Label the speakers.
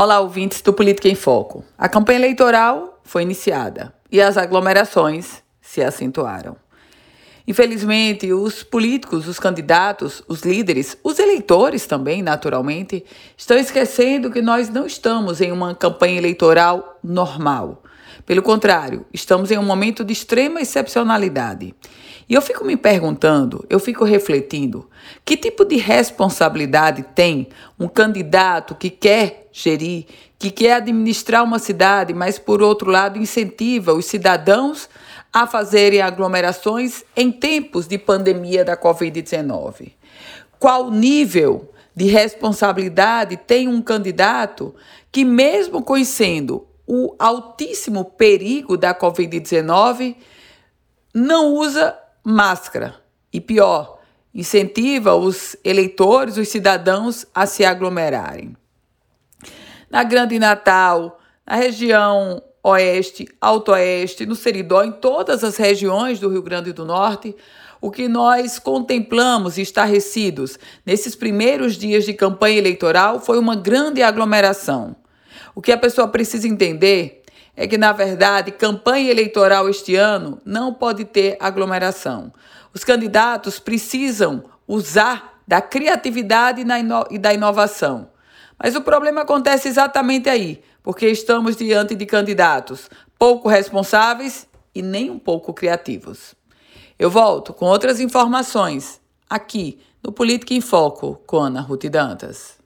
Speaker 1: Olá, ouvintes do Política em Foco. A campanha eleitoral foi iniciada e as aglomerações se acentuaram. Infelizmente, os políticos, os candidatos, os líderes, os eleitores também, naturalmente, estão esquecendo que nós não estamos em uma campanha eleitoral normal. Pelo contrário, estamos em um momento de extrema excepcionalidade. E eu fico me perguntando, eu fico refletindo, que tipo de responsabilidade tem um candidato que quer gerir, que quer administrar uma cidade, mas por outro lado incentiva os cidadãos a fazerem aglomerações em tempos de pandemia da Covid-19? Qual nível de responsabilidade tem um candidato que, mesmo conhecendo o altíssimo perigo da Covid-19, não usa máscara. E pior, incentiva os eleitores, os cidadãos a se aglomerarem. Na Grande Natal, na região Oeste, Alto Oeste, no Seridó, em todas as regiões do Rio Grande do Norte, o que nós contemplamos estarrecidos nesses primeiros dias de campanha eleitoral foi uma grande aglomeração. O que a pessoa precisa entender é que, na verdade, campanha eleitoral este ano não pode ter aglomeração. Os candidatos precisam usar da criatividade e da inovação. Mas o problema acontece exatamente aí, porque estamos diante de candidatos pouco responsáveis e nem um pouco criativos. Eu volto com outras informações aqui no Política em Foco com Ana Ruth Dantas.